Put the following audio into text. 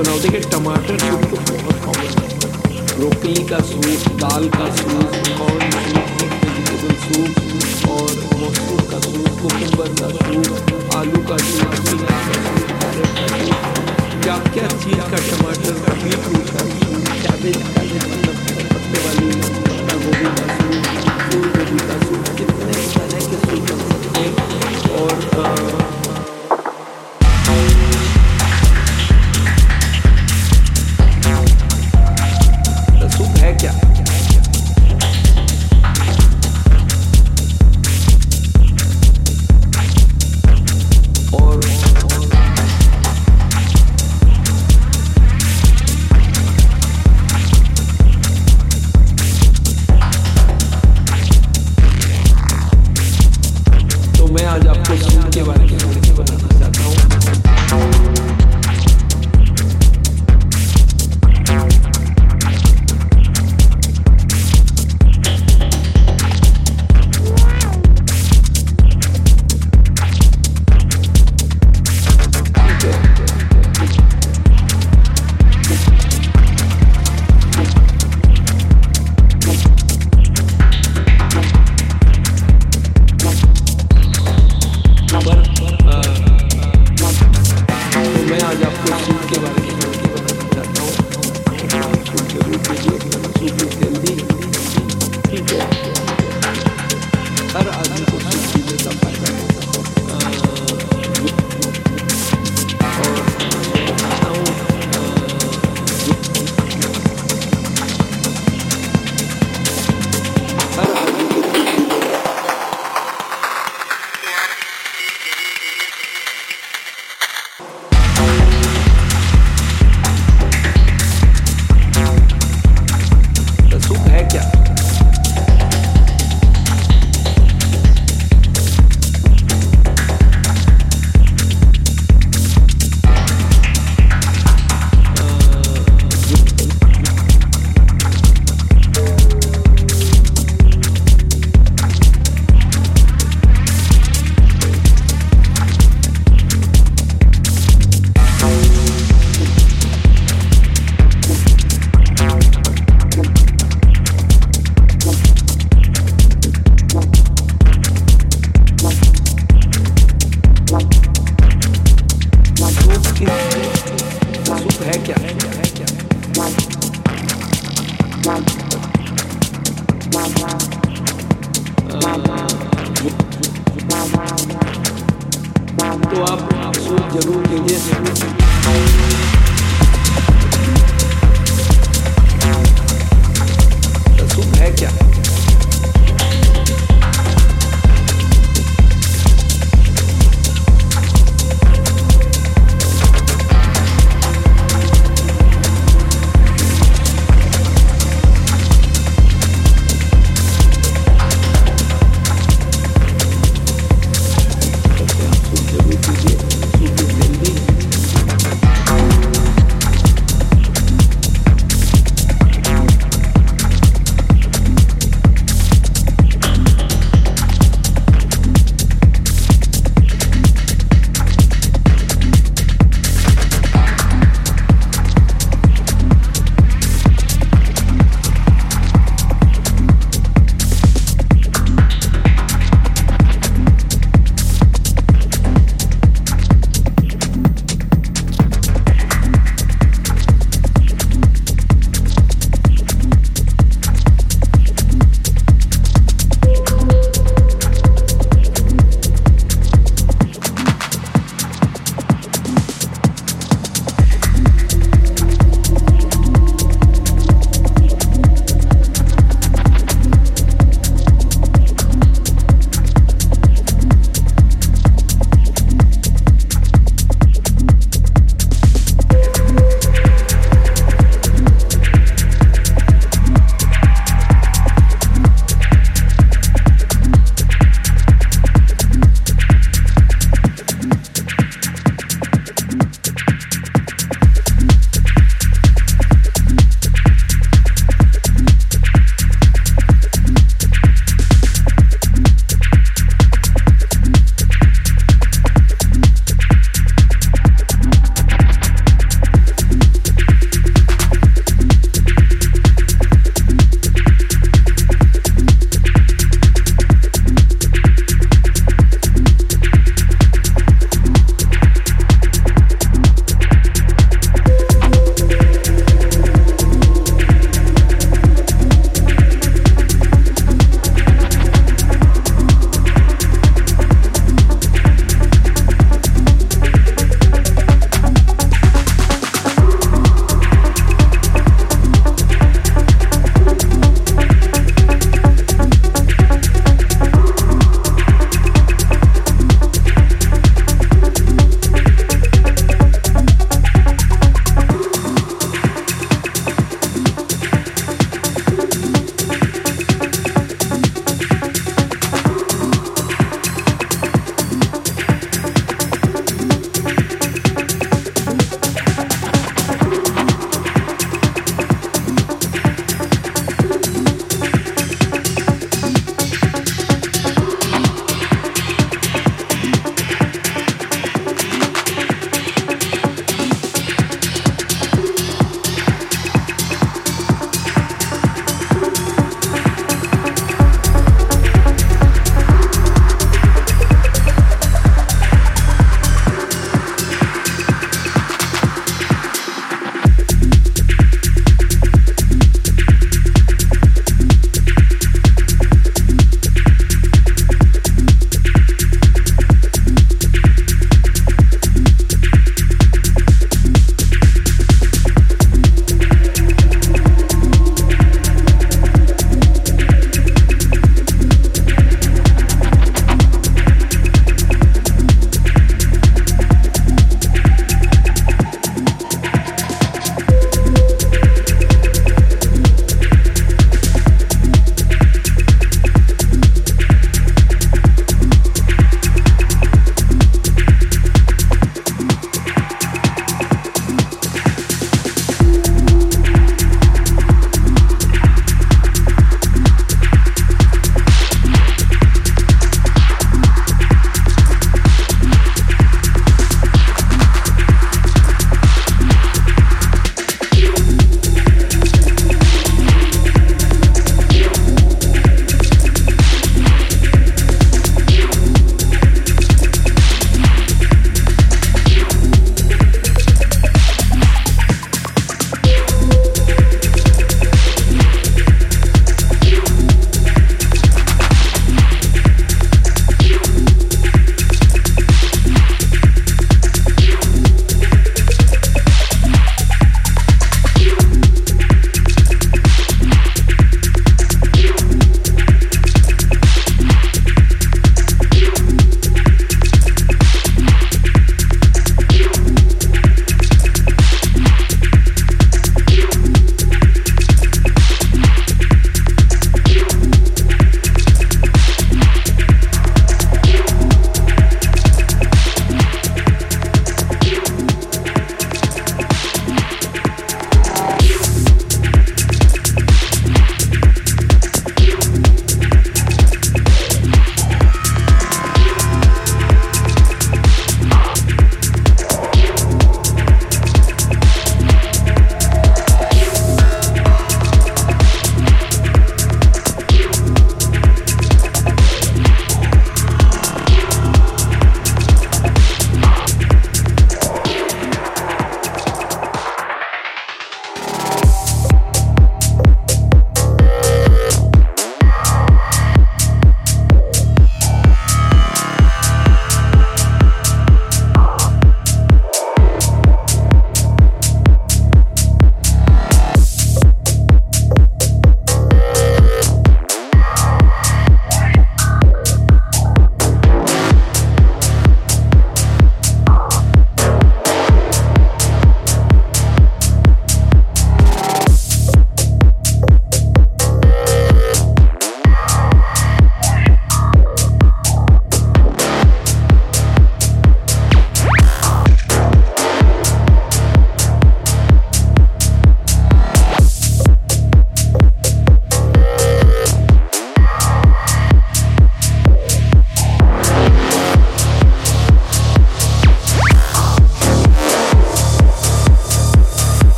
बनाओ। देखिए, टमाटर सूप तो बहुत कॉमन है। ब्रोकली का सूप, दाल का soup corn soup vegetable soup और मसूर का सूप कुकुम्बर का सूप, आलू का सूप। क्या क्या चीज़ का टमाटर का बीट का सूप कैबेज का मतलब पत्ते वाली पत्ता गोभी का सूप फूल गोभी का सूप, कितने तरह के सूप बन सकते और